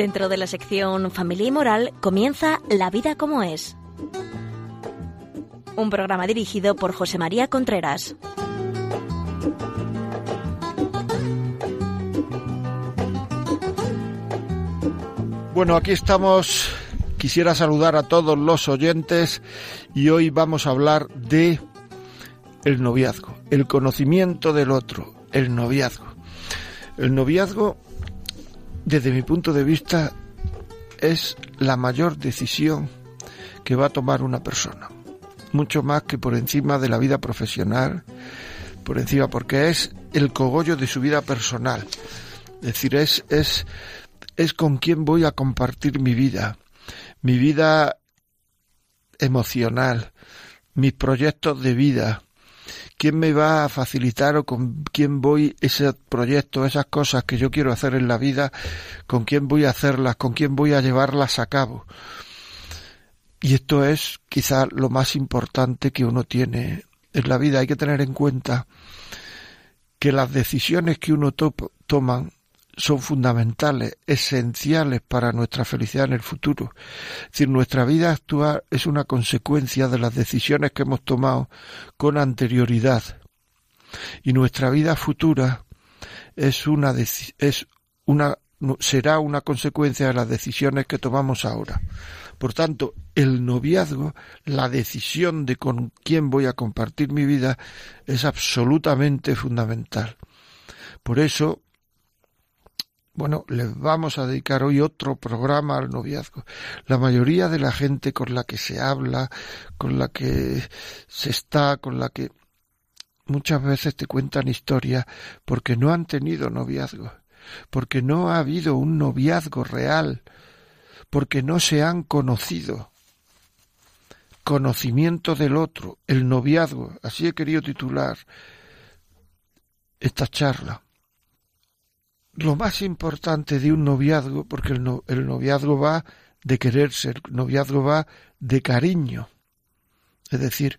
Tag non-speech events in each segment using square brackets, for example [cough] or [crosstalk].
Dentro de la sección Familia y Moral comienza La vida como es. Un programa dirigido por José María Contreras. Bueno, aquí estamos. Quisiera saludar a todos los oyentes y hoy vamos a hablar de el noviazgo, el conocimiento del otro, el noviazgo. El noviazgo, desde mi punto de vista, es la mayor decisión que va a tomar una persona. Mucho más que por encima de la vida profesional, por encima, porque es el cogollo de su vida personal. Es decir, es, es, es con quién voy a compartir mi vida, mi vida emocional, mis proyectos de vida, quién me va a facilitar o con quién voy ese proyecto, esas cosas que yo quiero hacer en la vida, con quién voy a hacerlas, con quién voy a llevarlas a cabo. Y esto es quizá lo más importante que uno tiene en la vida. Hay que tener en cuenta que las decisiones que uno toma son fundamentales, esenciales para nuestra felicidad en el futuro. Es decir, nuestra vida actual es una consecuencia de las decisiones que hemos tomado con anterioridad. Y nuestra vida futura es una, es una, será una consecuencia de las decisiones que tomamos ahora. Por tanto, el noviazgo, la decisión de con quién voy a compartir mi vida, es absolutamente fundamental. Por eso, bueno, les vamos a dedicar hoy otro programa al noviazgo. La mayoría de la gente con la que se habla, con la que se está, con la que muchas veces te cuentan historias porque no han tenido noviazgo, porque no ha habido un noviazgo real, porque no se han conocido. Conocimiento del otro, el noviazgo, así he querido titular esta charla lo más importante de un noviazgo, porque el, noviazgo va de quererse, el noviazgo va de cariño, es decir,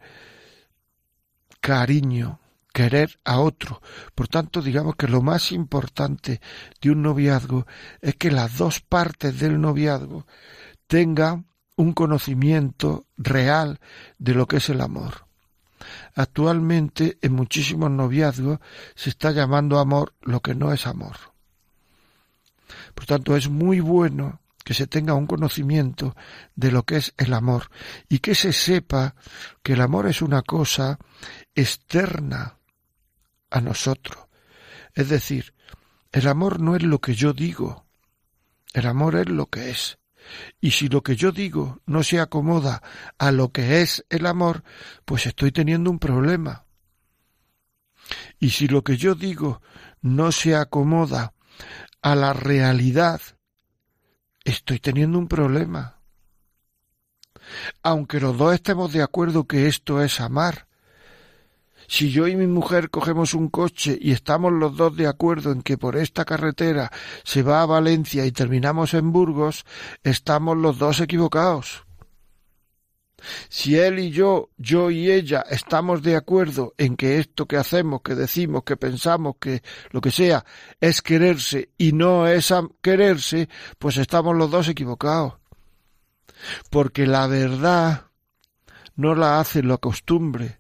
cariño, querer a otro. Por tanto, digamos que lo más importante de un noviazgo es que las dos partes del noviazgo tengan un conocimiento real de lo que es el amor. Actualmente en muchísimos noviazgos se está llamando amor lo que no es amor. Por tanto, es muy bueno que se tenga un conocimiento de lo que es el amor y que se sepa que el amor es una cosa externa a nosotros. Es decir, el amor no es lo que yo digo, el amor es lo que es. Y si lo que yo digo no se acomoda a lo que es el amor, pues estoy teniendo un problema. Y si lo que yo digo no se acomoda a la realidad, estoy teniendo un problema. Aunque los dos estemos de acuerdo que esto es amar, si yo y mi mujer cogemos un coche y estamos los dos de acuerdo en que por esta carretera se va a Valencia y terminamos en Burgos, estamos los dos equivocados. Si él y yo, yo y ella estamos de acuerdo en que esto que hacemos, que decimos, que pensamos, que lo que sea, es quererse y no es quererse, pues estamos los dos equivocados. Porque la verdad no la hace la costumbre.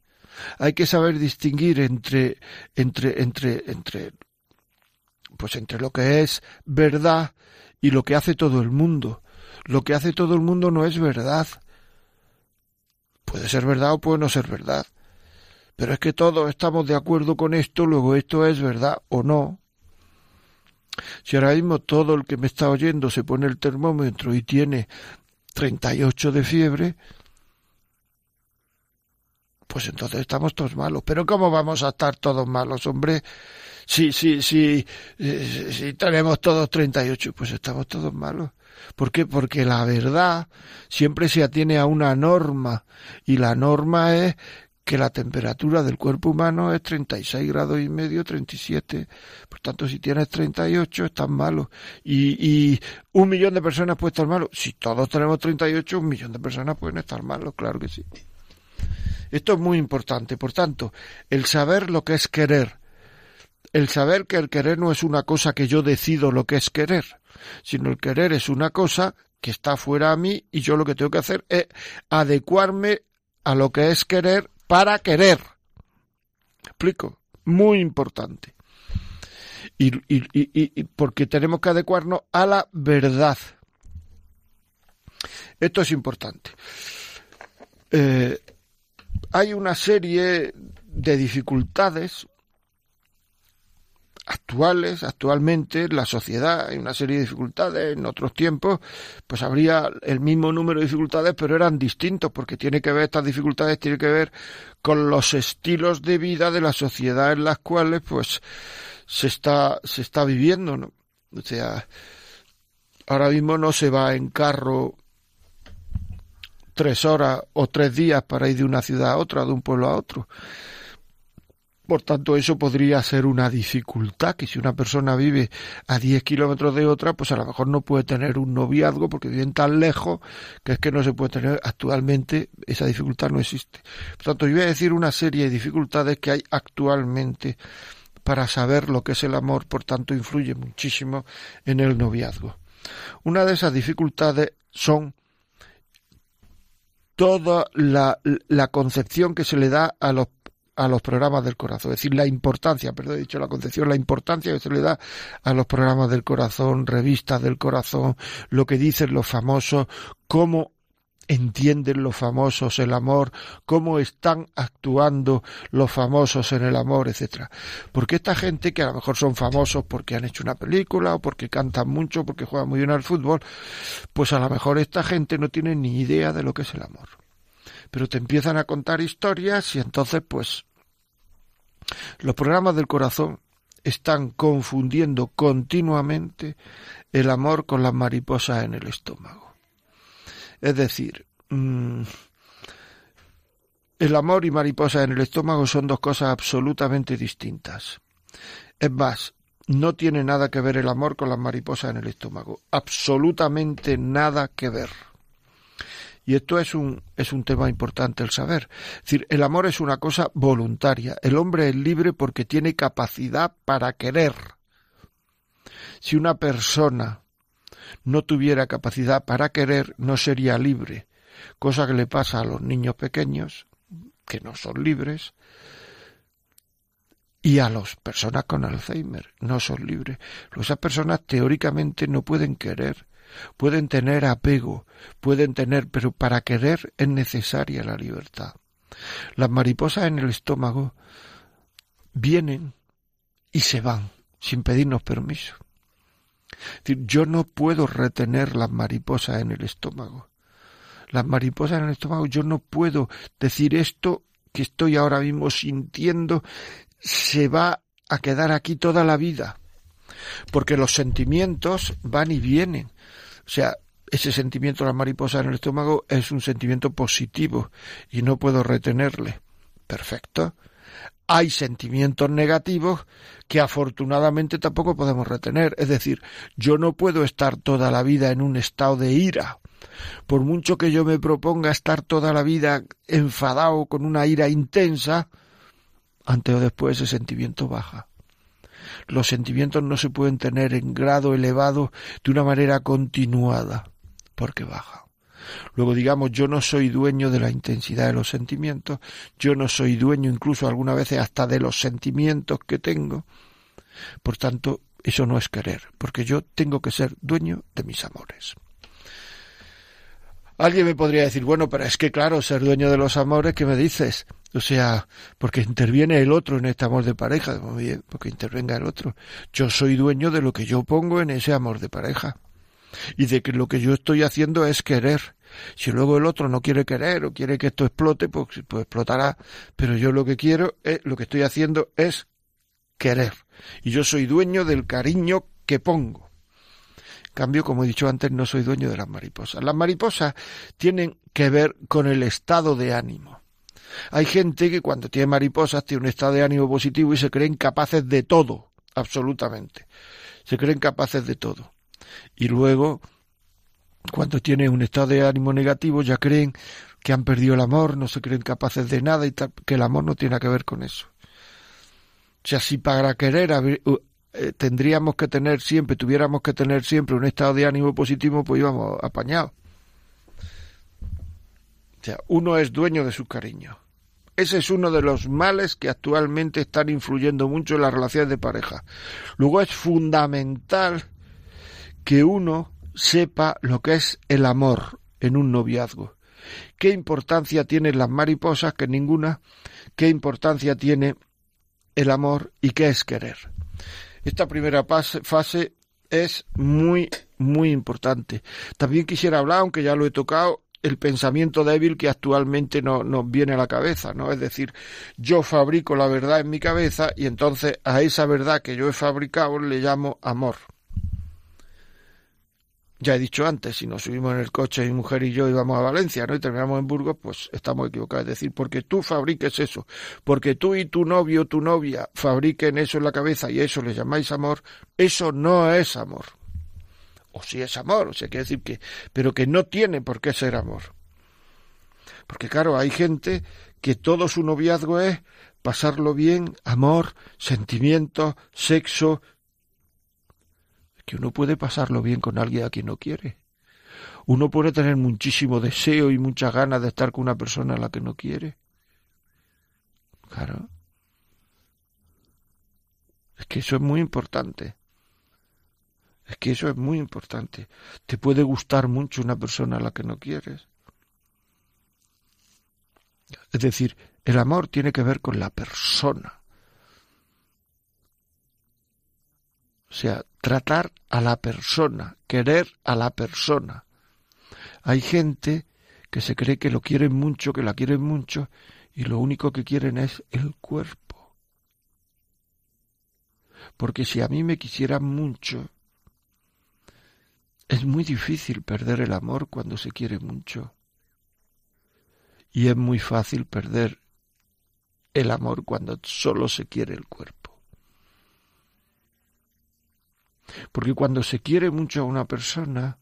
Hay que saber distinguir entre, entre, entre, entre, pues entre lo que es verdad y lo que hace todo el mundo. Lo que hace todo el mundo no es verdad Puede ser verdad o puede no ser verdad. Pero es que todos estamos de acuerdo con esto, luego esto es verdad o no. Si ahora mismo todo el que me está oyendo se pone el termómetro y tiene 38 de fiebre, pues entonces estamos todos malos. Pero ¿cómo vamos a estar todos malos, hombre? Si, si, si, eh, si tenemos todos 38, pues estamos todos malos. ¿Por qué? Porque la verdad siempre se atiene a una norma y la norma es que la temperatura del cuerpo humano es 36 grados y medio, 37. Por tanto, si tienes 38, estás malo. Y, y un millón de personas puede estar malo. Si todos tenemos 38, un millón de personas pueden estar malos, claro que sí. Esto es muy importante. Por tanto, el saber lo que es querer, el saber que el querer no es una cosa que yo decido lo que es querer, sino el querer es una cosa que está fuera a mí y yo lo que tengo que hacer es adecuarme a lo que es querer para querer. explico? Muy importante. Y, y, y, porque tenemos que adecuarnos a la verdad. Esto es importante. Eh, hay una serie de dificultades actuales, actualmente, la sociedad, hay una serie de dificultades, en otros tiempos, pues habría el mismo número de dificultades, pero eran distintos, porque tiene que ver, estas dificultades tiene que ver con los estilos de vida de la sociedad en las cuales, pues, se está, se está viviendo, ¿no? O sea, ahora mismo no se va en carro tres horas o tres días para ir de una ciudad a otra, de un pueblo a otro. Por tanto, eso podría ser una dificultad, que si una persona vive a 10 kilómetros de otra, pues a lo mejor no puede tener un noviazgo porque viven tan lejos que es que no se puede tener. Actualmente esa dificultad no existe. Por tanto, yo voy a decir una serie de dificultades que hay actualmente para saber lo que es el amor, por tanto, influye muchísimo en el noviazgo. Una de esas dificultades son toda la, la concepción que se le da a los a los programas del corazón, es decir, la importancia, perdón, he dicho la concepción, la importancia que se le da a los programas del corazón, revistas del corazón, lo que dicen los famosos, cómo entienden los famosos el amor, cómo están actuando los famosos en el amor, etcétera. Porque esta gente que a lo mejor son famosos porque han hecho una película o porque cantan mucho, porque juegan muy bien al fútbol, pues a lo mejor esta gente no tiene ni idea de lo que es el amor pero te empiezan a contar historias y entonces pues los programas del corazón están confundiendo continuamente el amor con las mariposas en el estómago. Es decir, mm, el amor y mariposas en el estómago son dos cosas absolutamente distintas. Es más, no tiene nada que ver el amor con las mariposas en el estómago. Absolutamente nada que ver. Y esto es un, es un tema importante el saber. Es decir, el amor es una cosa voluntaria. El hombre es libre porque tiene capacidad para querer. Si una persona no tuviera capacidad para querer, no sería libre. Cosa que le pasa a los niños pequeños, que no son libres, y a las personas con Alzheimer, no son libres. Esas personas teóricamente no pueden querer, pueden tener apego, pueden tener, pero para querer es necesaria la libertad. Las mariposas en el estómago vienen y se van sin pedirnos permiso. Yo no puedo retener las mariposas en el estómago. Las mariposas en el estómago, yo no puedo decir esto que estoy ahora mismo sintiendo se va a quedar aquí toda la vida. Porque los sentimientos van y vienen. O sea, ese sentimiento de la mariposa en el estómago es un sentimiento positivo y no puedo retenerle. Perfecto. Hay sentimientos negativos que afortunadamente tampoco podemos retener. Es decir, yo no puedo estar toda la vida en un estado de ira. Por mucho que yo me proponga estar toda la vida enfadado con una ira intensa, antes o después ese sentimiento baja. Los sentimientos no se pueden tener en grado elevado de una manera continuada, porque baja. Luego digamos, yo no soy dueño de la intensidad de los sentimientos, yo no soy dueño incluso algunas veces hasta de los sentimientos que tengo. Por tanto, eso no es querer, porque yo tengo que ser dueño de mis amores. Alguien me podría decir, bueno, pero es que claro, ser dueño de los amores, ¿qué me dices? O sea, porque interviene el otro en este amor de pareja, porque intervenga el otro. Yo soy dueño de lo que yo pongo en ese amor de pareja. Y de que lo que yo estoy haciendo es querer. Si luego el otro no quiere querer o quiere que esto explote, pues, pues explotará. Pero yo lo que quiero, es, lo que estoy haciendo es querer. Y yo soy dueño del cariño que pongo. Cambio, como he dicho antes, no soy dueño de las mariposas. Las mariposas tienen que ver con el estado de ánimo. Hay gente que cuando tiene mariposas tiene un estado de ánimo positivo y se creen capaces de todo, absolutamente. Se creen capaces de todo. Y luego, cuando tiene un estado de ánimo negativo, ya creen que han perdido el amor, no se creen capaces de nada y que el amor no tiene que ver con eso. O sea, si para querer eh, tendríamos que tener siempre, tuviéramos que tener siempre un estado de ánimo positivo, pues íbamos apañados. O sea, uno es dueño de su cariño. Ese es uno de los males que actualmente están influyendo mucho en las relaciones de pareja. Luego es fundamental que uno sepa lo que es el amor en un noviazgo. ¿Qué importancia tienen las mariposas? Que ninguna. ¿Qué importancia tiene el amor y qué es querer? Esta primera fase es muy, muy importante. También quisiera hablar, aunque ya lo he tocado, el pensamiento débil que actualmente no, nos viene a la cabeza, ¿no? Es decir, yo fabrico la verdad en mi cabeza y entonces a esa verdad que yo he fabricado le llamo amor. Ya he dicho antes, si nos subimos en el coche mi mujer y yo íbamos a Valencia, ¿no? Y terminamos en Burgos, pues estamos equivocados. Es decir, porque tú fabriques eso, porque tú y tu novio o tu novia fabriquen eso en la cabeza y eso le llamáis amor, eso no es amor. O si es amor, o sea, quiere decir que, pero que no tiene por qué ser amor. Porque claro, hay gente que todo su noviazgo es pasarlo bien, amor, sentimiento, sexo, uno puede pasarlo bien con alguien a quien no quiere. Uno puede tener muchísimo deseo y muchas ganas de estar con una persona a la que no quiere. Claro. Es que eso es muy importante. Es que eso es muy importante. Te puede gustar mucho una persona a la que no quieres. Es decir, el amor tiene que ver con la persona. O sea, tratar a la persona, querer a la persona. Hay gente que se cree que lo quieren mucho, que la quieren mucho, y lo único que quieren es el cuerpo. Porque si a mí me quisieran mucho, es muy difícil perder el amor cuando se quiere mucho. Y es muy fácil perder el amor cuando solo se quiere el cuerpo. Porque cuando se quiere mucho a una persona,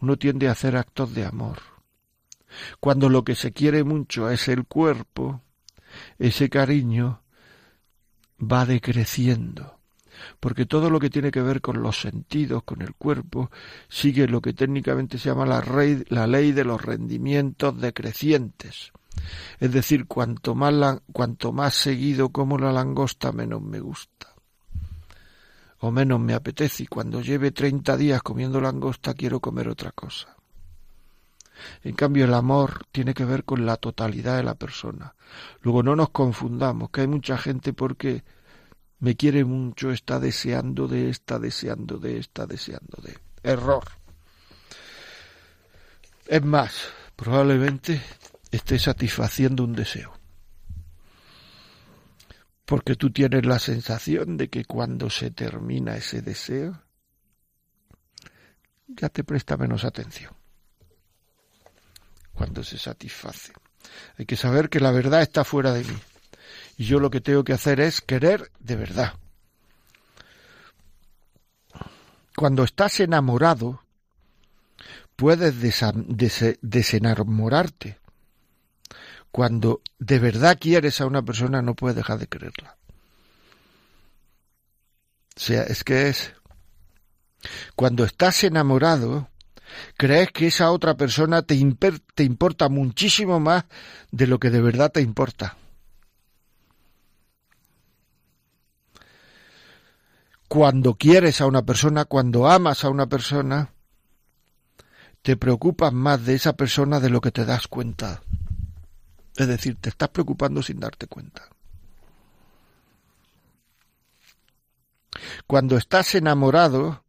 uno tiende a hacer actos de amor. Cuando lo que se quiere mucho es el cuerpo, ese cariño va decreciendo. Porque todo lo que tiene que ver con los sentidos, con el cuerpo, sigue lo que técnicamente se llama la, la ley de los rendimientos decrecientes. Es decir, cuanto más, cuanto más seguido como la langosta, menos me gusta o menos me apetece y cuando lleve treinta días comiendo langosta quiero comer otra cosa. En cambio, el amor tiene que ver con la totalidad de la persona. Luego no nos confundamos, que hay mucha gente porque me quiere mucho, está deseando de, está deseando de, está deseando de. Error. Es más, probablemente esté satisfaciendo un deseo porque tú tienes la sensación de que cuando se termina ese deseo, ya te presta menos atención. Cuando se satisface. Hay que saber que la verdad está fuera de mí. Y yo lo que tengo que hacer es querer de verdad. Cuando estás enamorado, puedes desenamorarte cuando de verdad quieres a una persona no puedes dejar de quererla. O sea, es que es... Cuando estás enamorado, crees que esa otra persona te, te importa muchísimo más de lo que de verdad te importa. Cuando quieres a una persona, cuando amas a una persona, te preocupas más de esa persona de lo que te das cuenta. Es decir, te estás preocupando sin darte cuenta. Cuando estás enamorado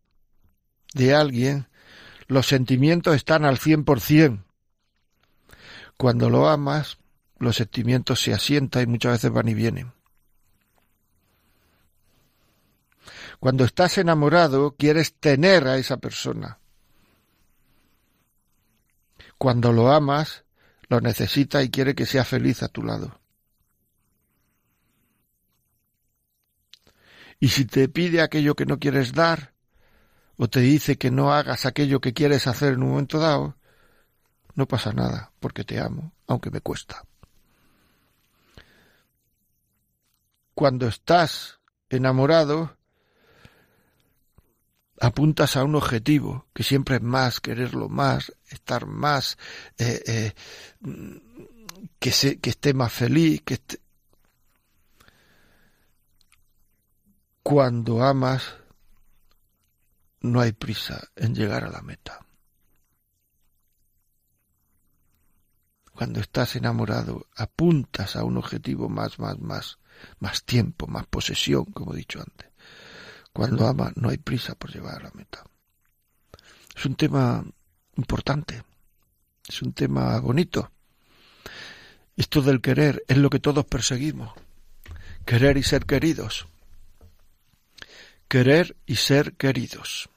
de alguien, los sentimientos están al cien por cien. Cuando lo amas, los sentimientos se asientan y muchas veces van y vienen. Cuando estás enamorado, quieres tener a esa persona. Cuando lo amas, lo necesita y quiere que sea feliz a tu lado. Y si te pide aquello que no quieres dar, o te dice que no hagas aquello que quieres hacer en un momento dado, no pasa nada, porque te amo, aunque me cuesta. Cuando estás enamorado, apuntas a un objetivo, que siempre es más, quererlo más, estar más, eh, eh, que, se, que esté más feliz, que Cuando amas, no hay prisa en llegar a la meta. Cuando estás enamorado, apuntas a un objetivo más, más, más, más tiempo, más posesión, como he dicho antes. Cuando amas, no hay prisa por llegar a la meta. Es un tema importante, es un tema bonito. Esto del querer es lo que todos perseguimos. Querer y ser queridos. Querer y ser queridos.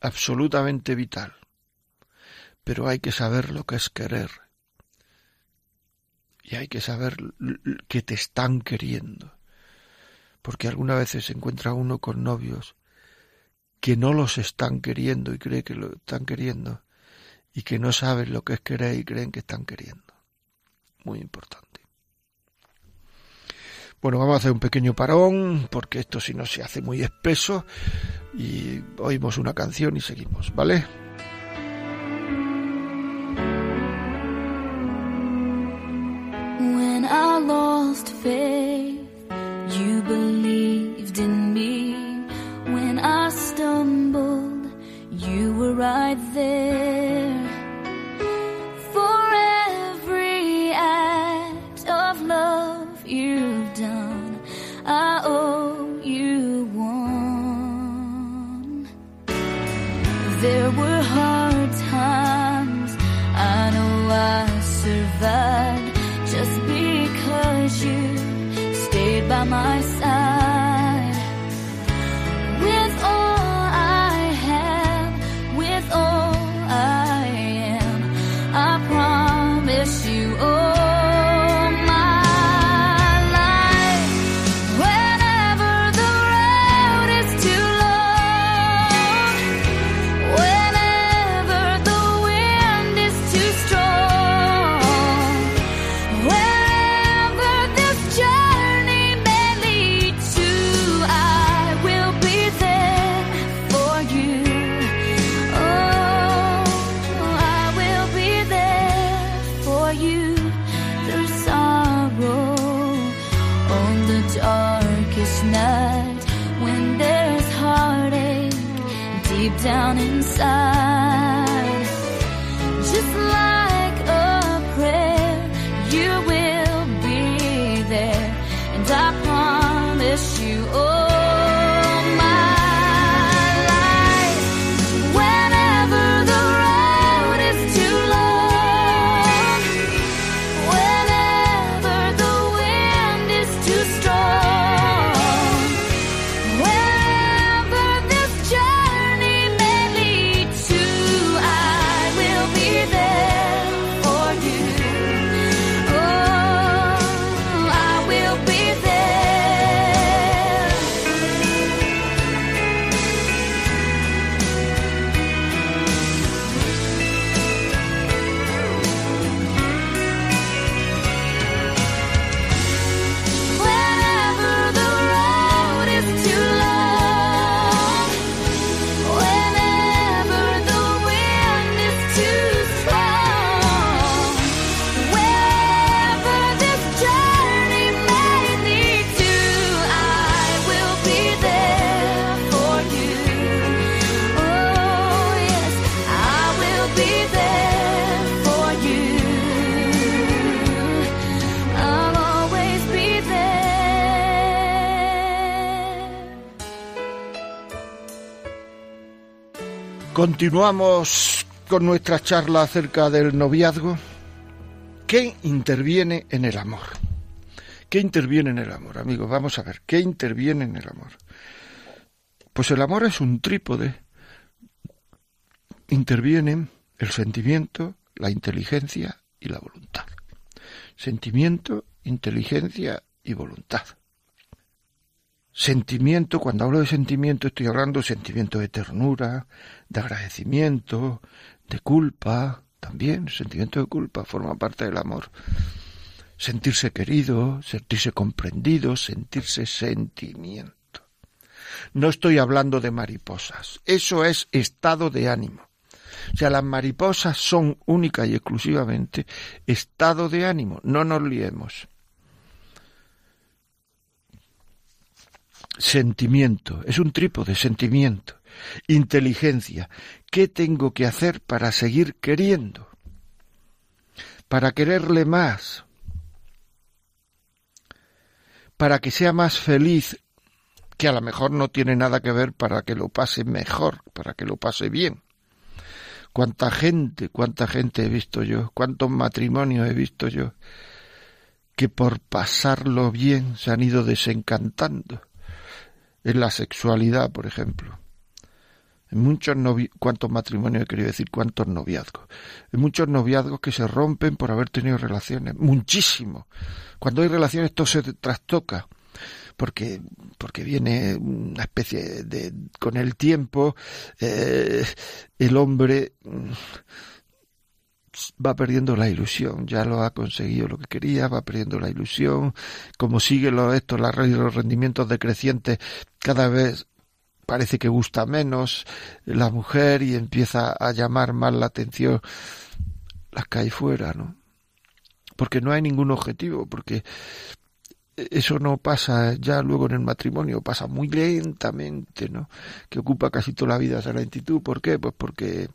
Absolutamente vital. Pero hay que saber lo que es querer. Y hay que saber que te están queriendo. Porque algunas veces se encuentra uno con novios que no los están queriendo y cree que lo están queriendo y que no saben lo que es querer y creen que están queriendo. Muy importante. Bueno, vamos a hacer un pequeño parón porque esto si no se hace muy espeso y oímos una canción y seguimos, ¿vale? Right there. you through sorrow on the darkest night when there's heartache deep down inside. Just like Continuamos con nuestra charla acerca del noviazgo. ¿Qué interviene en el amor? ¿Qué interviene en el amor, amigos? Vamos a ver, ¿qué interviene en el amor? Pues el amor es un trípode. Intervienen el sentimiento, la inteligencia y la voluntad. Sentimiento, inteligencia y voluntad. Sentimiento, cuando hablo de sentimiento estoy hablando de sentimiento de ternura, de agradecimiento, de culpa, también sentimiento de culpa forma parte del amor. Sentirse querido, sentirse comprendido, sentirse sentimiento. No estoy hablando de mariposas. Eso es estado de ánimo. O sea, las mariposas son única y exclusivamente estado de ánimo. No nos liemos. Sentimiento. Es un trípode, sentimiento. Inteligencia. ¿Qué tengo que hacer para seguir queriendo? Para quererle más. Para que sea más feliz, que a lo mejor no tiene nada que ver para que lo pase mejor, para que lo pase bien. Cuánta gente, cuánta gente he visto yo, cuántos matrimonios he visto yo, que por pasarlo bien se han ido desencantando. En la sexualidad, por ejemplo. En muchos cuántos matrimonios he querido decir, cuántos noviazgos. En muchos noviazgos que se rompen por haber tenido relaciones. Muchísimo. Cuando hay relaciones todo se trastoca porque, porque viene una especie de, con el tiempo, eh, el hombre mm, va perdiendo la ilusión, ya lo ha conseguido lo que quería, va perdiendo la ilusión, como sigue lo, esto, la, los rendimientos decrecientes, cada vez parece que gusta menos la mujer y empieza a llamar más la atención, las cae fuera, ¿no? Porque no hay ningún objetivo, porque eso no pasa ya luego en el matrimonio, pasa muy lentamente, ¿no? Que ocupa casi toda la vida esa lentitud. ¿Por qué? Pues porque,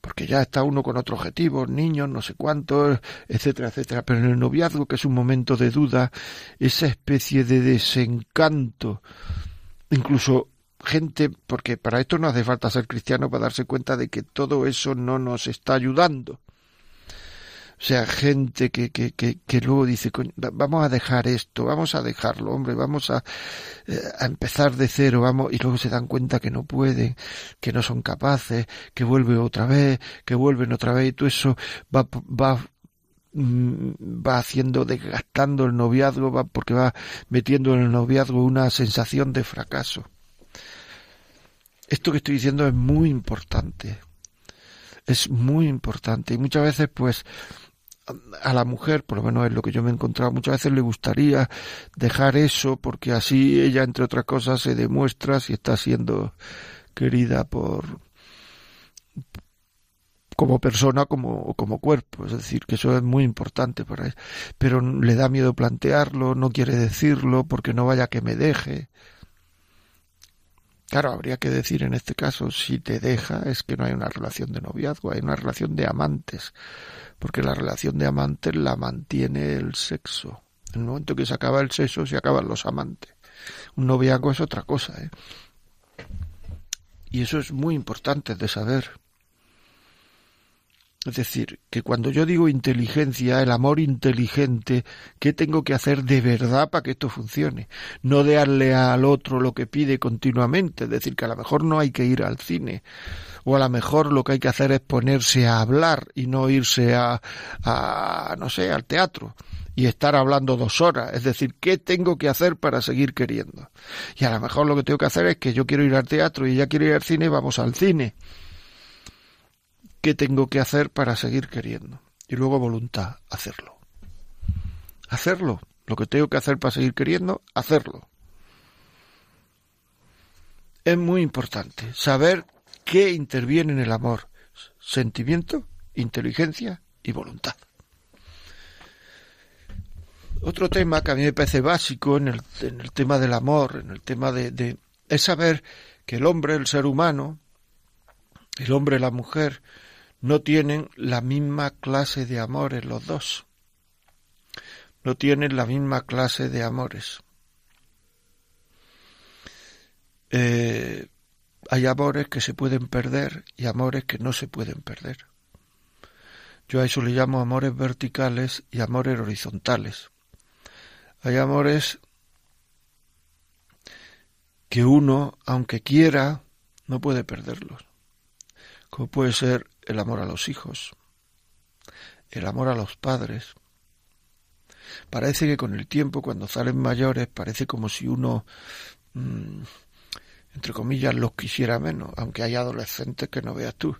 porque ya está uno con otro objetivo, niños, no sé cuántos, etcétera, etcétera. Pero en el noviazgo, que es un momento de duda, esa especie de desencanto, incluso gente, porque para esto no hace falta ser cristiano para darse cuenta de que todo eso no nos está ayudando. O sea, gente que, que, que, que luego dice, vamos a dejar esto, vamos a dejarlo, hombre, vamos a, eh, a empezar de cero, vamos, y luego se dan cuenta que no pueden, que no son capaces, que vuelven otra vez, que vuelven otra vez, y todo eso va, va mm, va haciendo, desgastando el noviazgo, va, porque va metiendo en el noviazgo una sensación de fracaso. Esto que estoy diciendo es muy importante. Es muy importante. Y muchas veces, pues, a la mujer, por lo menos es lo que yo me he encontrado, muchas veces le gustaría dejar eso porque así ella, entre otras cosas, se demuestra si está siendo querida por como persona como, como cuerpo, es decir, que eso es muy importante para ella, pero le da miedo plantearlo, no quiere decirlo porque no vaya que me deje. Claro, habría que decir en este caso, si te deja, es que no hay una relación de noviazgo, hay una relación de amantes porque la relación de amantes la mantiene el sexo. En el momento que se acaba el sexo, se acaban los amantes. Un noviazgo es otra cosa, ¿eh? Y eso es muy importante de saber. Es decir, que cuando yo digo inteligencia, el amor inteligente, ¿qué tengo que hacer de verdad para que esto funcione? No darle al otro lo que pide continuamente, es decir, que a lo mejor no hay que ir al cine, o a lo mejor lo que hay que hacer es ponerse a hablar y no irse a, a no sé, al teatro y estar hablando dos horas. Es decir, ¿qué tengo que hacer para seguir queriendo? Y a lo mejor lo que tengo que hacer es que yo quiero ir al teatro y ella quiere ir al cine, vamos al cine. ¿Qué tengo que hacer para seguir queriendo? Y luego voluntad, hacerlo. Hacerlo. Lo que tengo que hacer para seguir queriendo, hacerlo. Es muy importante saber ¿Qué interviene en el amor? Sentimiento, inteligencia y voluntad. Otro tema que a mí me parece básico en el, tema del amor, en el tema de, de, es saber que el hombre, el ser humano, el hombre la mujer, no tienen la misma clase de amores los dos. No tienen la misma clase de amores. Eh, hay amores que se pueden perder y amores que no se pueden perder. Yo a eso le llamo amores verticales y amores horizontales. Hay amores que uno, aunque quiera, no puede perderlos. Como puede ser el amor a los hijos, el amor a los padres. Parece que con el tiempo, cuando salen mayores, parece como si uno mm, entre comillas, los quisiera menos, aunque hay adolescentes que no veas tú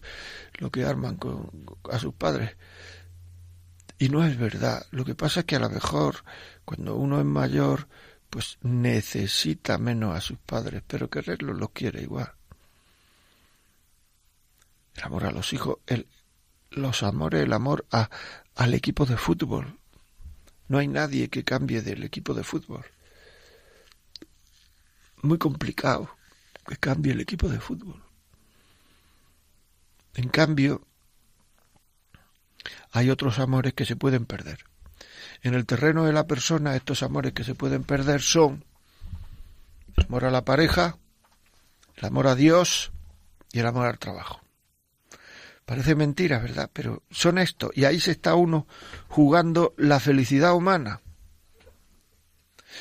lo que arman con, a sus padres. Y no es verdad. Lo que pasa es que a lo mejor cuando uno es mayor, pues necesita menos a sus padres, pero quererlos los quiere igual. El amor a los hijos, los amores, el amor a, al equipo de fútbol. No hay nadie que cambie del equipo de fútbol. Muy complicado que cambie el equipo de fútbol. En cambio, hay otros amores que se pueden perder. En el terreno de la persona, estos amores que se pueden perder son el amor a la pareja, el amor a Dios y el amor al trabajo. Parece mentira, ¿verdad? Pero son estos. Y ahí se está uno jugando la felicidad humana.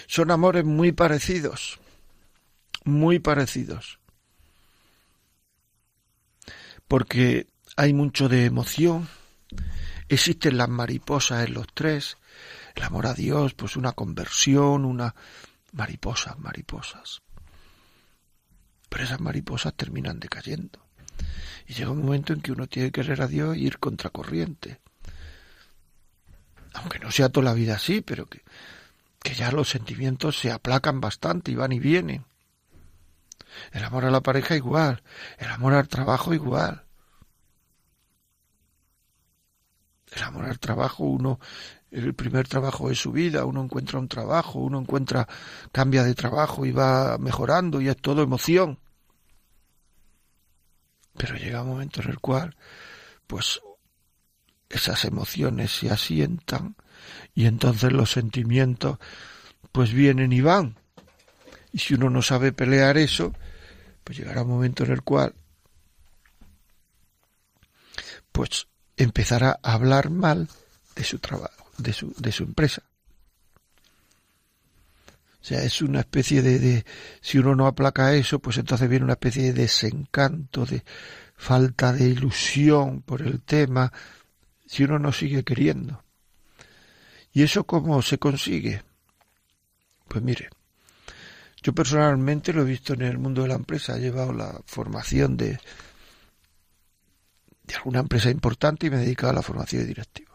Son amores muy parecidos. Muy parecidos. Porque hay mucho de emoción. Existen las mariposas en los tres el amor a Dios, pues una conversión, una mariposas, mariposas. Pero esas mariposas terminan decayendo. Y llega un momento en que uno tiene que querer a Dios e ir contracorriente. Aunque no sea toda la vida así, pero que, que ya los sentimientos se aplacan bastante y van y vienen. El amor a la pareja igual, el amor al trabajo igual. El amor al trabajo uno el primer trabajo de su vida, uno encuentra un trabajo, uno encuentra, cambia de trabajo y va mejorando y es todo emoción. Pero llega un momento en el cual, pues, esas emociones se asientan y entonces los sentimientos, pues vienen y van. Y si uno no sabe pelear eso, pues llegará un momento en el cual, pues, empezará a hablar mal de su trabajo de su, de su empresa. Sea, es una especie de, de, si uno no aplaca eso, pues entonces viene una especie de desencanto, de falta de ilusión por el tema, si uno no sigue queriendo. ¿Y eso cómo se consigue? Pues mire, yo personalmente lo he visto en el mundo de la empresa, he llevado la formación de, de alguna empresa importante y me he dedicado a la formación de directivos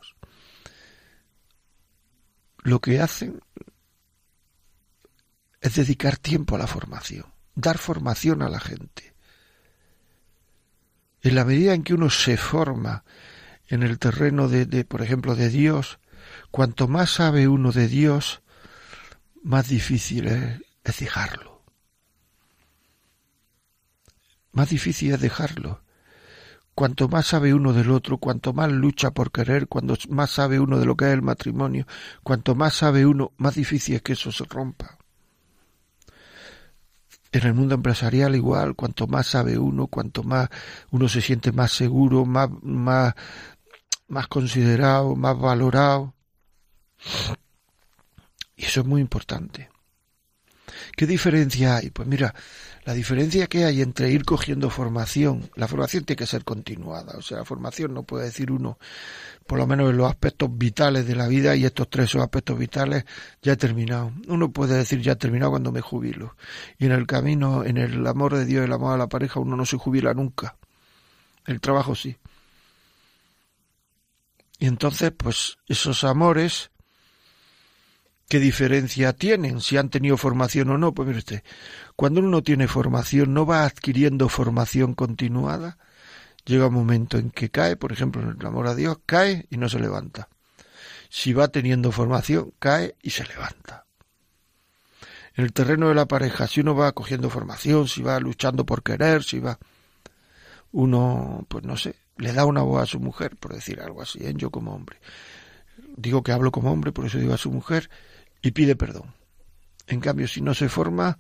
lo que hacen es dedicar tiempo a la formación, dar formación a la gente. En la medida en que uno se forma en el terreno de, por ejemplo, de Dios, cuanto más sabe uno de Dios, más difícil es, es dejarlo. Más difícil es dejarlo. Cuanto más sabe uno del otro, cuanto más lucha por querer, cuanto más sabe uno de lo que es el matrimonio, cuanto más sabe uno, más difícil es que eso se rompa. En el mundo empresarial igual, cuanto más sabe uno, cuanto más uno se siente más seguro, más, más, más considerado, más valorado. Y eso es muy importante. ¿Qué diferencia hay? Pues mira, la diferencia que hay entre ir cogiendo formación, la formación tiene que ser continuada, o sea, la formación no puede decir uno, por lo menos en los aspectos vitales de la vida, y estos tres son aspectos vitales, ya he terminado. Uno puede decir ya he terminado cuando me jubilo. Y en el camino, en el amor de Dios, el amor a la pareja, uno no se jubila nunca. El trabajo sí. Y entonces, pues, esos amores ¿Qué diferencia tienen? Si han tenido formación o no. Pues mire usted, cuando uno tiene formación, no va adquiriendo formación continuada. Llega un momento en que cae, por ejemplo, en el amor a Dios, cae y no se levanta. Si va teniendo formación, cae y se levanta. En el terreno de la pareja, si uno va cogiendo formación, si va luchando por querer, si va... Uno, pues no sé, le da una voz a su mujer, por decir algo así, ¿eh? yo como hombre. Digo que hablo como hombre, por eso digo a su mujer, y pide perdón. En cambio, si no se forma,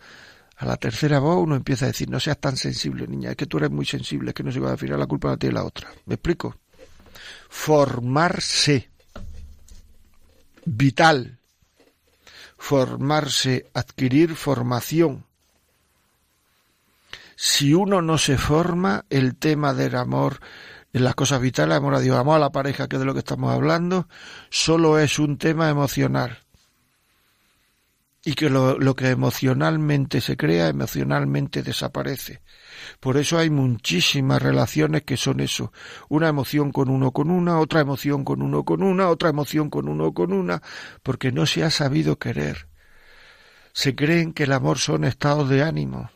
a la tercera voz uno empieza a decir, no seas tan sensible, niña, es que tú eres muy sensible, es que no se va a decir la culpa la tiene la otra. ¿Me explico? Formarse. Vital. Formarse, adquirir formación. Si uno no se forma, el tema del amor, en las cosas vitales, amor a Dios, amor a la pareja, que es de lo que estamos hablando, solo es un tema emocional y que lo, lo, que emocionalmente se crea, emocionalmente desaparece. Por eso hay muchísimas relaciones que son eso, una emoción con uno con una, otra emoción con uno con una, otra emoción con uno con una, porque no se ha sabido querer. se creen que el amor son estados de ánimo.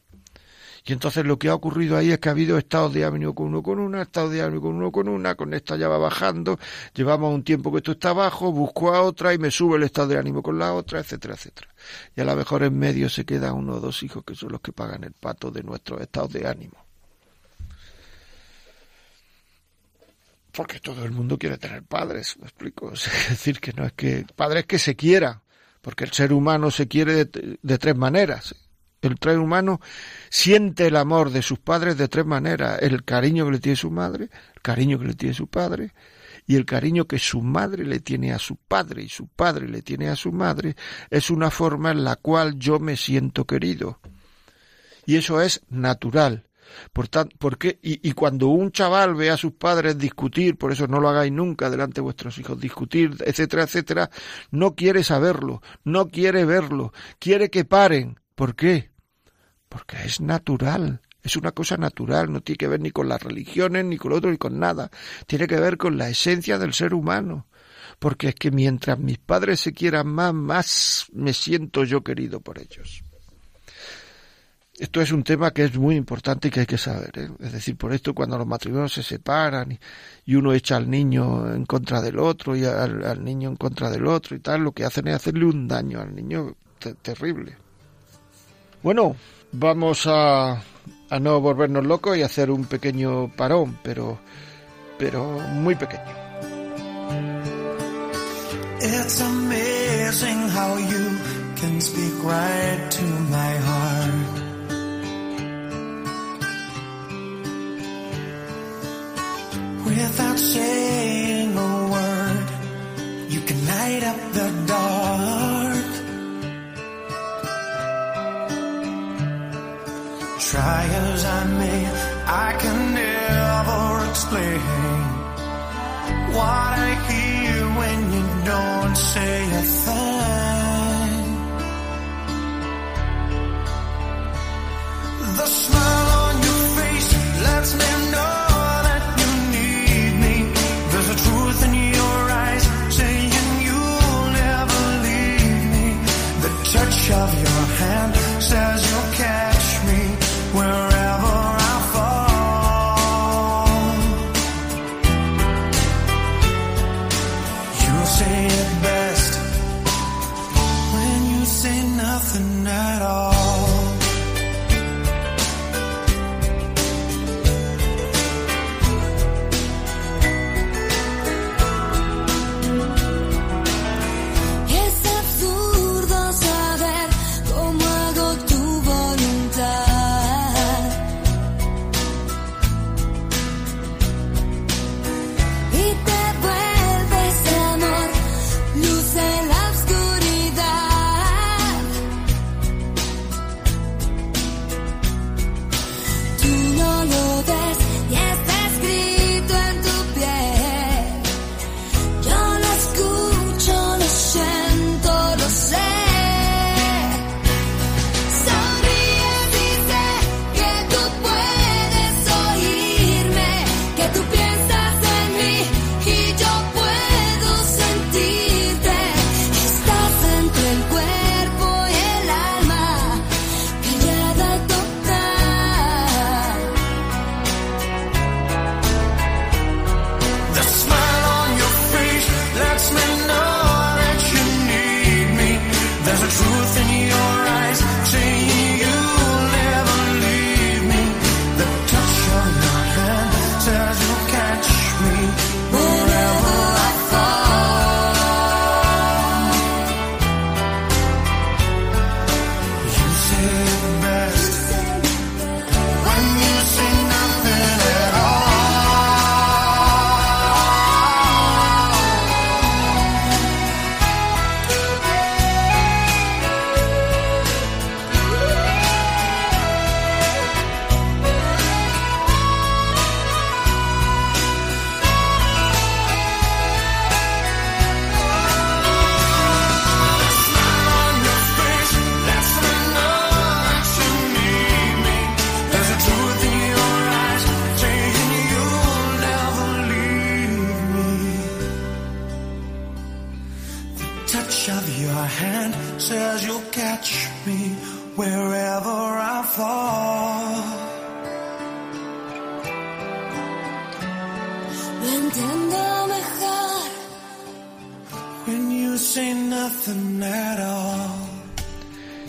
Y entonces lo que ha ocurrido ahí es que ha habido estados de ánimo con uno con una, estados de ánimo con uno con una, con esta ya va bajando, llevamos un tiempo que esto está abajo, busco a otra y me sube el estado de ánimo con la otra, etcétera, etcétera. Y a lo mejor en medio se queda uno o dos hijos que son los que pagan el pato de nuestros estados de ánimo. Porque todo el mundo quiere tener padres, me explico. [laughs] Es decir, que no es que padres que se quiera, porque el ser humano se quiere de, de tres maneras el ser humano siente el amor de sus padres de tres maneras. El cariño que le tiene su madre, el cariño que le tiene su padre y el cariño que su madre le tiene a su padre y su padre le tiene a su madre es una forma en la cual yo me siento querido. Y eso es natural. Por tanto, porque, y, y, cuando un chaval ve a sus padres discutir, por eso no lo hagáis nunca delante de vuestros hijos, discutir, etcétera, etcétera, no quiere saberlo, no quiere verlo, quiere que paren, ¿Por qué? Porque es natural, es una cosa natural, no tiene que ver ni con las religiones, ni con lo otro, ni con nada. Tiene que ver con la esencia del ser humano. Porque es que mientras mis padres se quieran más, más me siento yo querido por ellos. Esto es un tema que es muy importante y que hay que saber. ¿eh? Es decir, por esto cuando los matrimonios se separan y, uno echa al niño en contra del otro y al, niño en contra del otro y tal, lo que hacen es hacerle un daño al niño terrible. Bueno, vamos a, a no volvernos locos y hacer un pequeño parón, pero, pero muy pequeño. It's amazing how you can speak right to my heart. Without saying a word, you can light up the dark. Try as I may, I can never explain what I hear when you don't say a thing. The smile on your face lets me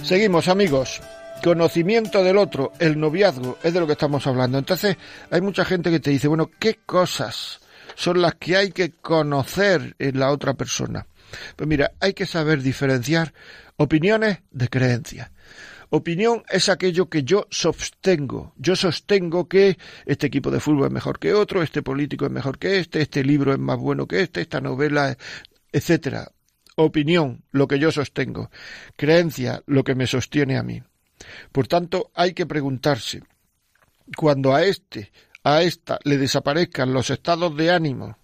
Seguimos, amigos. Conocimiento del otro, el noviazgo, es de lo que estamos hablando. Entonces, hay mucha gente que te dice, bueno, ¿qué cosas son las que hay que conocer en la otra persona? Pues mira, hay que saber diferenciar opiniones de creencias. Opinión es aquello que yo sostengo. Yo sostengo que este equipo de fútbol es mejor que otro, este político es mejor que este, este libro es más bueno que este, esta novela, etcétera. Opinión, lo que yo sostengo. Creencia, lo que me sostiene a mí. Por tanto, hay que preguntarse, cuando a este, a esta, le desaparezcan los estados de ánimo,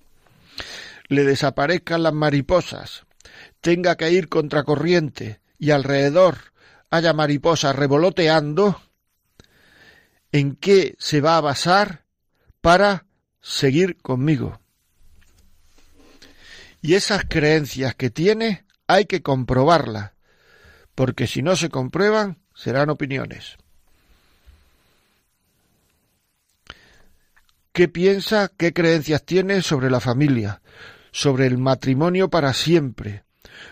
le desaparezcan las mariposas, tenga que ir contracorriente y alrededor haya mariposas revoloteando, ¿en qué se va a basar para seguir conmigo? Y esas creencias que tiene hay que comprobarlas, porque si no se comprueban, serán opiniones. ¿Qué piensa, qué creencias tiene sobre la familia, sobre el matrimonio para siempre?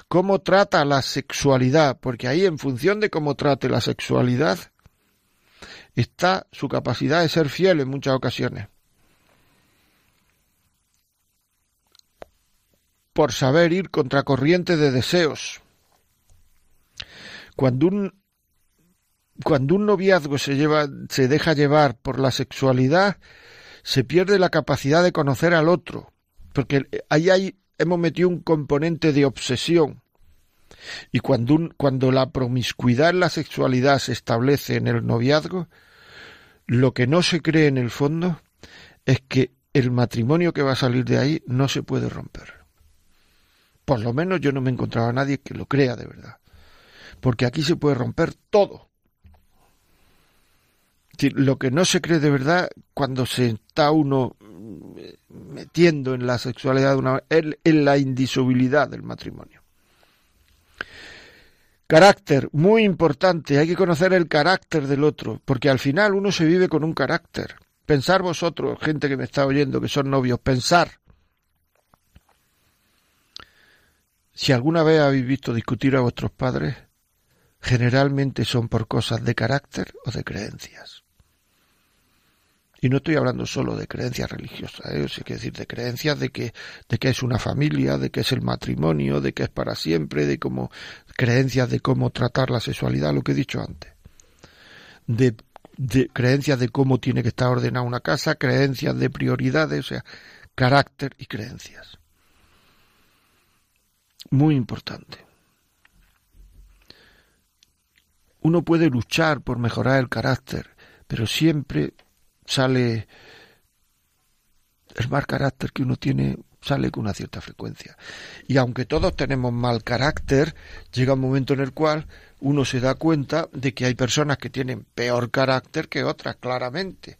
¿Cómo trata la sexualidad? Porque ahí, en función de cómo trate la sexualidad, está su capacidad de ser fiel en muchas ocasiones. Por saber ir contracorriente de deseos. Cuando un cuando un noviazgo se lleva, se deja llevar por la sexualidad, se pierde la capacidad de conocer al otro, porque ahí hay, hemos metido un componente de obsesión. Y cuando, un, cuando la promiscuidad en la sexualidad se establece en el noviazgo, lo que no se cree en el fondo es que el matrimonio que va a salir de ahí no se puede romper. Por lo menos yo no me he encontrado a nadie que lo crea de verdad. Porque aquí se puede romper todo. Lo que no se cree de verdad cuando se está uno metiendo en la sexualidad una en la indisolubilidad del matrimonio. Carácter, muy importante, hay que conocer el carácter del otro, porque al final uno se vive con un carácter. Pensar vosotros, gente que me está oyendo, que son novios, pensar. Si alguna vez habéis visto discutir a vuestros padres, generalmente son por cosas de carácter o de creencias. Y no estoy hablando solo de creencias religiosas, ¿eh? decir de creencias de que, de que es una familia, de que es el matrimonio, de que es para siempre, de cómo, creencias de cómo tratar la sexualidad, lo que he dicho antes. De, de creencias de cómo tiene que estar ordenada una casa, creencias de prioridades, o sea, carácter y creencias. Muy importante. Uno puede luchar por mejorar el carácter, pero siempre sale el mal carácter que uno tiene sale con una cierta frecuencia. Y aunque todos tenemos mal carácter, llega un momento en el cual uno se da cuenta de que hay personas que tienen peor carácter que otras, claramente.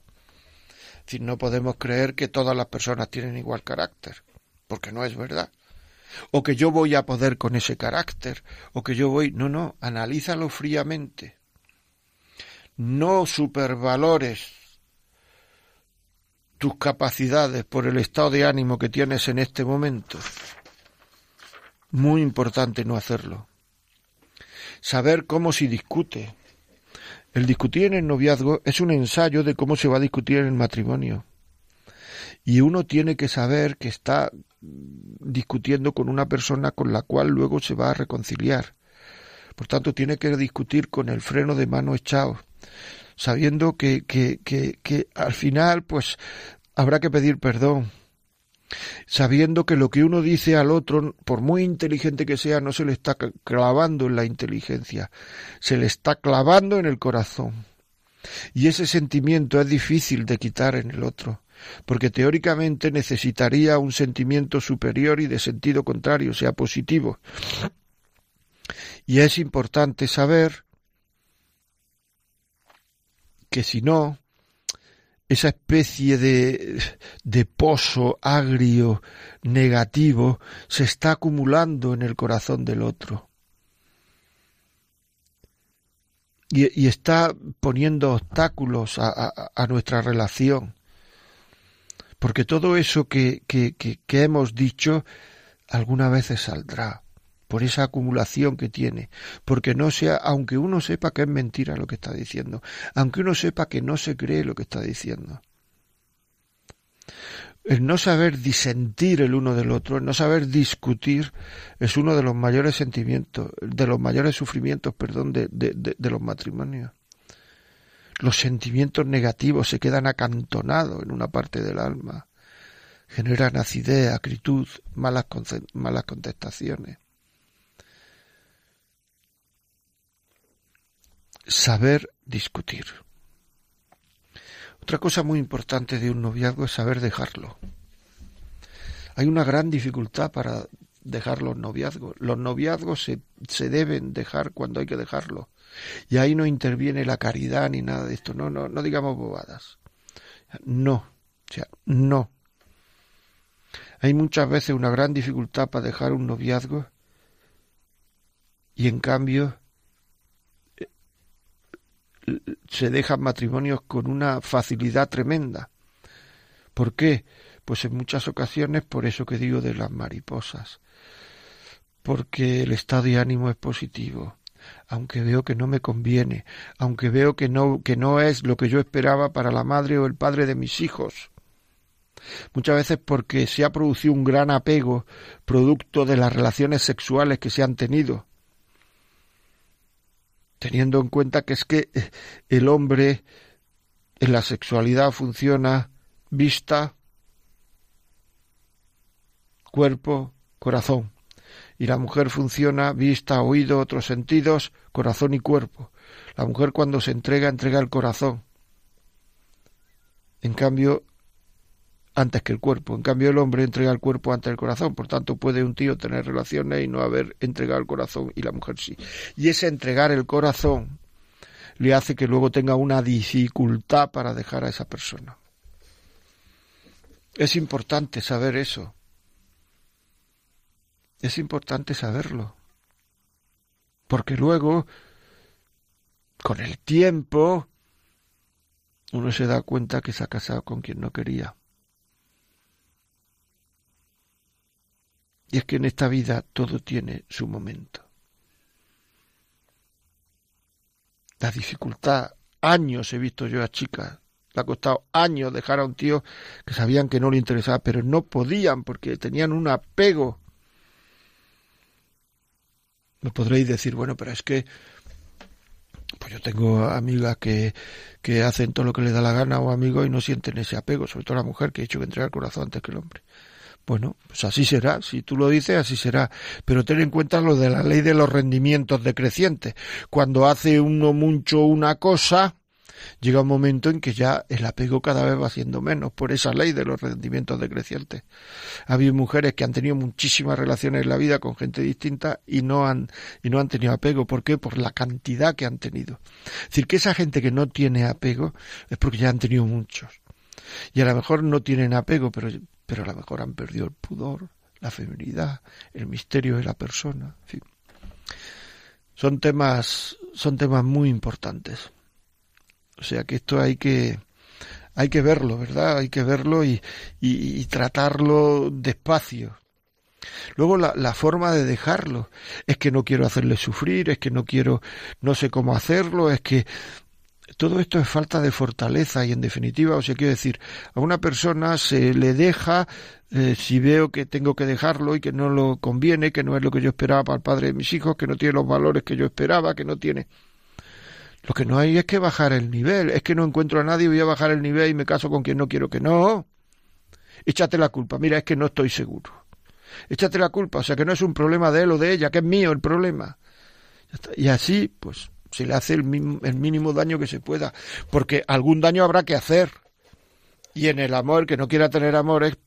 Es decir, no podemos creer que todas las personas tienen igual carácter, porque no es verdad. O que yo voy a poder con ese carácter, o que yo voy... No, no, analízalo fríamente. No supervalores tus capacidades por el estado de ánimo que tienes en este momento. Muy importante no hacerlo. Saber cómo se discute. El discutir en el noviazgo es un ensayo de cómo se va a discutir en el matrimonio. Y uno tiene que saber que está discutiendo con una persona con la cual luego se va a reconciliar. Por tanto, tiene que discutir con el freno de mano echado sabiendo que, que, que, que al final pues habrá que pedir perdón, sabiendo que lo que uno dice al otro, por muy inteligente que sea, no se le está clavando en la inteligencia, se le está clavando en el corazón. Y ese sentimiento es difícil de quitar en el otro, porque teóricamente necesitaría un sentimiento superior y de sentido contrario, sea positivo. Y es importante saber que si no, esa especie de, de pozo agrio, negativo, se está acumulando en el corazón del otro. y, está poniendo obstáculos a nuestra relación. Porque todo eso que, que, que, hemos dicho algunas veces saldrá por esa acumulación que tiene, porque no sea, aunque uno sepa que es mentira lo que está diciendo, aunque uno sepa que no se cree lo que está diciendo. El no saber disentir el uno del otro, el no saber discutir, es uno de los mayores sentimientos, de los mayores sufrimientos, perdón, de, de, de los matrimonios. Los sentimientos negativos se quedan acantonados en una parte del alma, generan acidez, acritud, malas, malas contestaciones. Saber discutir. Otra cosa muy importante de un noviazgo es saber dejarlo. Hay una gran dificultad para dejar los noviazgos. Los noviazgos se, se deben dejar cuando hay que dejarlo. Y ahí no interviene la caridad ni nada de esto. No, no, no digamos bobadas. No. O sea, no. Hay muchas veces una gran dificultad para dejar un noviazgo y en cambio se dejan matrimonios con una facilidad tremenda. ¿Por qué? Pues en muchas ocasiones por eso que digo de las mariposas. Porque el estado de ánimo es positivo. Aunque veo que no me conviene, aunque veo que no, que no es lo que yo esperaba para la madre o el padre de mis hijos. Muchas veces porque se ha producido un gran apego producto de las relaciones sexuales que se han tenido teniendo en cuenta que es que el hombre en la sexualidad funciona vista, cuerpo, corazón. Y la mujer funciona vista, oído, otros sentidos, corazón y cuerpo. La mujer cuando se entrega, entrega el corazón. En cambio, antes que el cuerpo. En cambio, el hombre entrega el cuerpo antes del corazón. Por tanto, puede un tío tener relaciones y no haber entregado el corazón, y la mujer sí. Y ese entregar el corazón le hace que luego tenga una dificultad para dejar a esa persona. Es importante saber eso. Es importante saberlo. Porque luego, con el tiempo, uno se da cuenta que se ha casado con quien no quería. Y es que en esta vida todo tiene su momento. La dificultad, años he visto yo a chicas, le ha costado años dejar a un tío que sabían que no le interesaba, pero no podían porque tenían un apego. Me podréis decir, bueno, pero es que pues yo tengo amigas que, que hacen todo lo que les da la gana o amigos y no sienten ese apego, sobre todo la mujer que ha hecho que entregar el corazón antes que el hombre. Bueno, pues así será, si tú lo dices, así será. Pero ten en cuenta lo de la ley de los rendimientos decrecientes. Cuando hace uno mucho una cosa, llega un momento en que ya el apego cada vez va siendo menos por esa ley de los rendimientos decrecientes. Ha habido mujeres que han tenido muchísimas relaciones en la vida con gente distinta y no han, y no han tenido apego. ¿Por qué? Por la cantidad que han tenido. Es decir, que esa gente que no tiene apego es porque ya han tenido muchos. Y a lo mejor no tienen apego, pero, pero a lo mejor han perdido el pudor, la feminidad, el misterio de la persona. En fin. Son temas, son temas muy importantes. O sea que esto hay que, hay que verlo, ¿verdad? Hay que verlo y, y, tratarlo despacio. Luego la, la, forma de dejarlo es que no quiero hacerle sufrir, es que no quiero, no sé cómo hacerlo, es que todo esto es falta de fortaleza y en definitiva, o sea, quiero decir, a una persona se le deja eh, si veo que tengo que dejarlo y que no lo conviene, que no es lo que yo esperaba para el padre de mis hijos, que no tiene los valores que yo esperaba, que no tiene. Lo que no hay es que bajar el nivel, es que no encuentro a nadie, voy a bajar el nivel y me caso con quien no quiero que no. Échate la culpa, mira, es que no estoy seguro. Échate la culpa, o sea que no es un problema de él o de ella, que es mío el problema. Y así, pues, se le hace el mínimo, el mínimo daño que se pueda, porque algún daño habrá que hacer. Y en el amor, el que no quiera tener amores,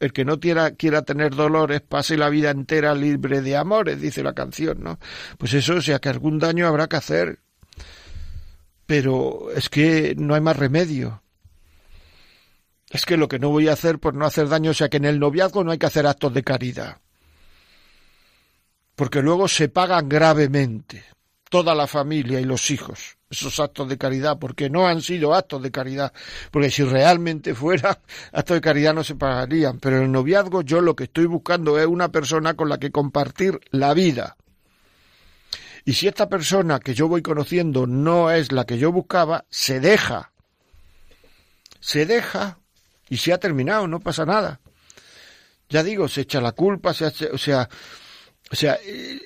el que no quiera, quiera tener dolores, pase la vida entera libre de amores, dice la canción, ¿no? Pues eso, o sea que algún daño habrá que hacer. Pero es que no hay más remedio. Es que lo que no voy a hacer por no hacer daño, o sea que en el noviazgo no hay que hacer actos de caridad. Porque luego se pagan gravemente toda la familia y los hijos. esos actos de caridad, porque no han sido actos de caridad, porque si realmente fuera [laughs] actos de caridad no se pagarían, pero en el noviazgo yo lo que estoy buscando es una persona con la que compartir la vida. Y si esta persona que yo voy conociendo no es la que yo buscaba, se deja. Se deja y se ha terminado, no pasa nada. Ya digo, se echa la culpa, se hace, o sea, o sea,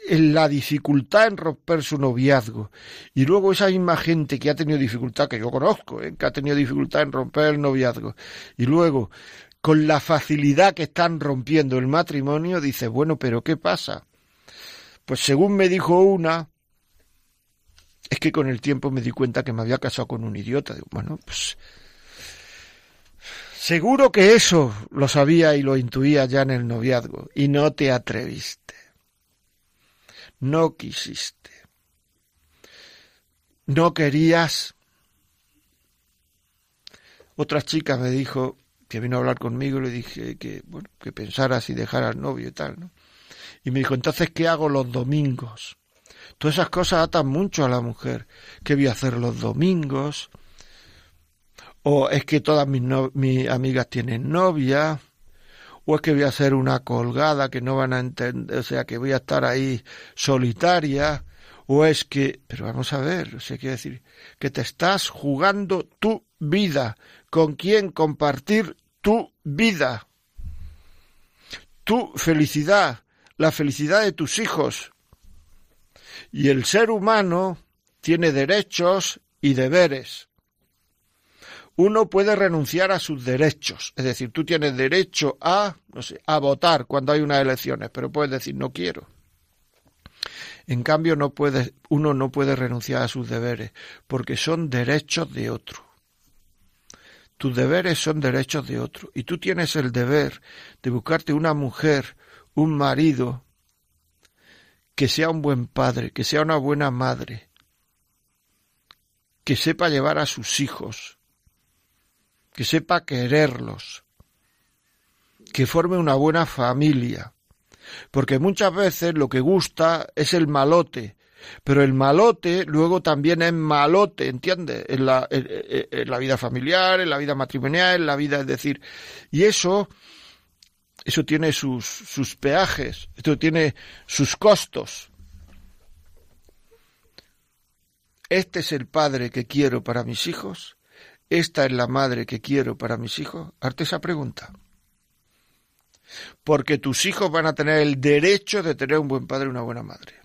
en la dificultad en romper su noviazgo y luego esa misma gente que ha tenido dificultad, que yo conozco, ¿eh? que ha tenido dificultad en romper el noviazgo y luego con la facilidad que están rompiendo el matrimonio, dice, bueno, pero ¿qué pasa? Pues según me dijo una, es que con el tiempo me di cuenta que me había casado con un idiota. Digo, bueno, pues seguro que eso lo sabía y lo intuía ya en el noviazgo y no te atreviste no quisiste. No querías. Otra chica me dijo que vino a hablar conmigo y le dije que, bueno, que pensara si dejar al novio y tal, ¿no? Y me dijo, entonces, ¿qué hago los domingos? Todas esas cosas atan mucho a la mujer. ¿Qué voy a hacer los domingos? O es que todas mis, amigas tienen novia o es que voy a hacer una colgada que no van a entender, o sea, que voy a estar ahí solitaria, o es que, pero vamos a ver, o sea, quiere decir, que te estás jugando tu vida, con quién compartir tu vida, tu felicidad, la felicidad de tus hijos. Y el ser humano tiene derechos y deberes uno puede renunciar a sus derechos. Es decir, tú tienes derecho a, a votar cuando hay unas elecciones, pero puedes decir no quiero. En cambio, no uno no puede renunciar a sus deberes, porque son derechos de otro. Tus deberes son derechos de otro. Y tú tienes el deber de buscarte una mujer, un marido, que sea un buen padre, que sea una buena madre, que sepa llevar a sus hijos, que sepa quererlos, que forme una buena familia. Porque muchas veces lo que gusta es el malote, pero el malote luego también es malote, ¿entiendes? En la, en, la vida familiar, en la vida matrimonial, en la vida, es decir, y eso, eso tiene sus, sus peajes, esto tiene sus costos. Este es el padre que quiero para mis hijos ¿Esta es la madre que quiero para mis hijos? Harte esa pregunta. Porque tus hijos van a tener el derecho de tener un buen padre y una buena madre.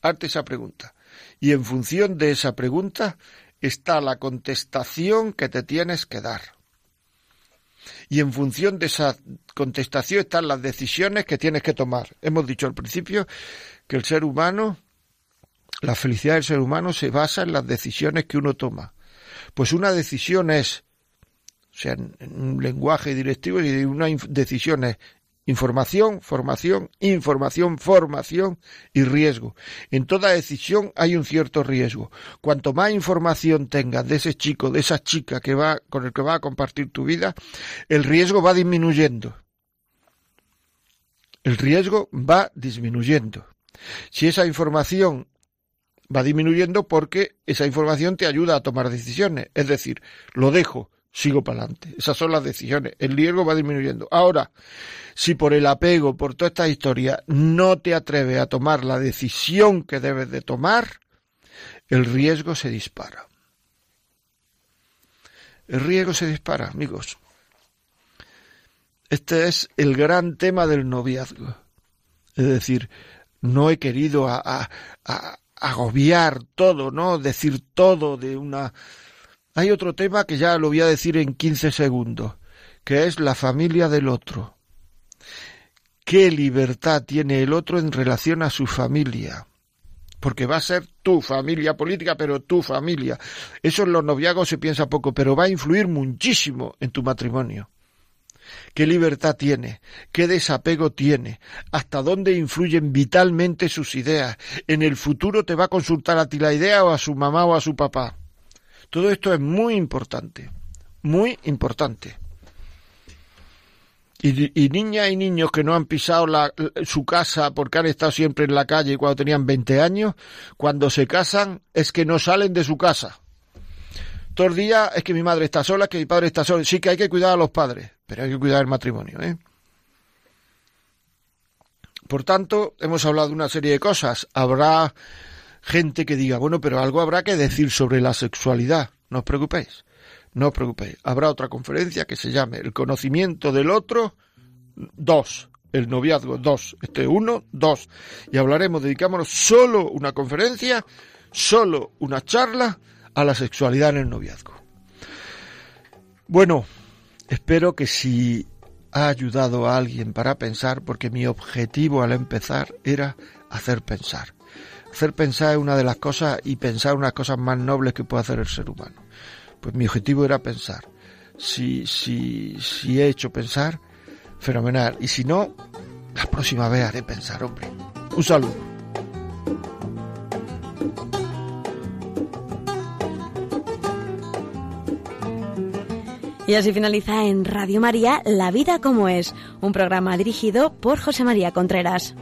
Harte esa pregunta. Y en función de esa pregunta está la contestación que te tienes que dar. Y en función de esa contestación están las decisiones que tienes que tomar. Hemos dicho al principio que el ser humano, la felicidad del ser humano se basa en las decisiones que uno toma. Pues una decisión es, o sea, en un lenguaje directivo, y una decisión es información, formación, información, formación y riesgo. En toda decisión hay un cierto riesgo. Cuanto más información tengas de ese chico, de esa chica que va, con el que va a compartir tu vida, el riesgo va disminuyendo. El riesgo va disminuyendo. Si esa información va disminuyendo porque esa información te ayuda a tomar decisiones. Es decir, lo dejo, sigo para adelante. Esas son las decisiones. El riesgo va disminuyendo. Ahora, si por el apego, por toda esta historia, no te atreves a tomar la decisión que debes de tomar, el riesgo se dispara. El riesgo se dispara, amigos. Este es el gran tema del noviazgo. Es decir, no he querido a, a, agobiar todo, ¿no? Decir todo de una... Hay otro tema que ya lo voy a decir en 15 segundos, que es la familia del otro. ¿Qué libertad tiene el otro en relación a su familia? Porque va a ser tu familia política, pero tu familia. Eso en los noviagos se piensa poco, pero va a influir muchísimo en tu matrimonio qué libertad tiene, qué desapego tiene, hasta dónde influyen vitalmente sus ideas. En el futuro te va a consultar a ti la idea o a su mamá o a su papá. Todo esto es muy importante, muy importante. Y, niñas y niños que no han pisado su casa porque han estado siempre en la calle cuando tenían 20 años, cuando se casan es que no salen de su casa. Todos los días es que mi madre está sola, que mi padre está solo. Sí que hay que cuidar a los padres, pero hay que cuidar el matrimonio. ¿eh? Por tanto, hemos hablado de una serie de cosas. Habrá gente que diga, bueno, pero algo habrá que decir sobre la sexualidad. No os preocupéis, no os preocupéis. Habrá otra conferencia que se llame El conocimiento del otro dos. El noviazgo dos. Este uno, dos. Y hablaremos, dedicámonos solo una conferencia, solo una charla a la sexualidad en el noviazgo. Bueno, espero que si ha ayudado a alguien para pensar, porque mi objetivo al empezar era hacer pensar. Hacer pensar es una de las cosas y pensar unas cosas más nobles que puede hacer el ser humano. Pues mi objetivo era pensar. Si, si, si he hecho pensar, fenomenal. Y si no, la próxima vez haré pensar, hombre. Un saludo. Y así finaliza en Radio María La Vida como es, un programa dirigido por José María Contreras.